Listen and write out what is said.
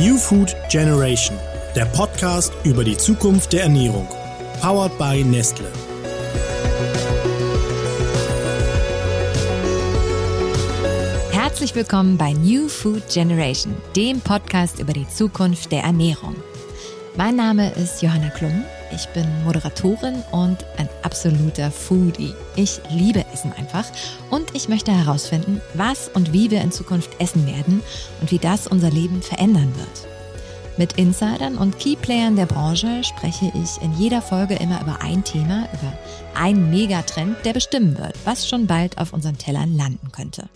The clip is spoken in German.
New Food Generation, der Podcast über die Zukunft der Ernährung. Powered by Nestle. Herzlich willkommen bei New Food Generation, dem Podcast über die Zukunft der Ernährung. Mein Name ist Johanna Klum. Ich bin Moderatorin und ein absoluter Foodie. Ich liebe Essen einfach und ich möchte herausfinden, was und wie wir in Zukunft essen werden und wie das unser Leben verändern wird. Mit Insidern und Keyplayern der Branche spreche ich in jeder Folge immer über ein Thema, über einen Megatrend, der bestimmen wird, was schon bald auf unseren Tellern landen könnte.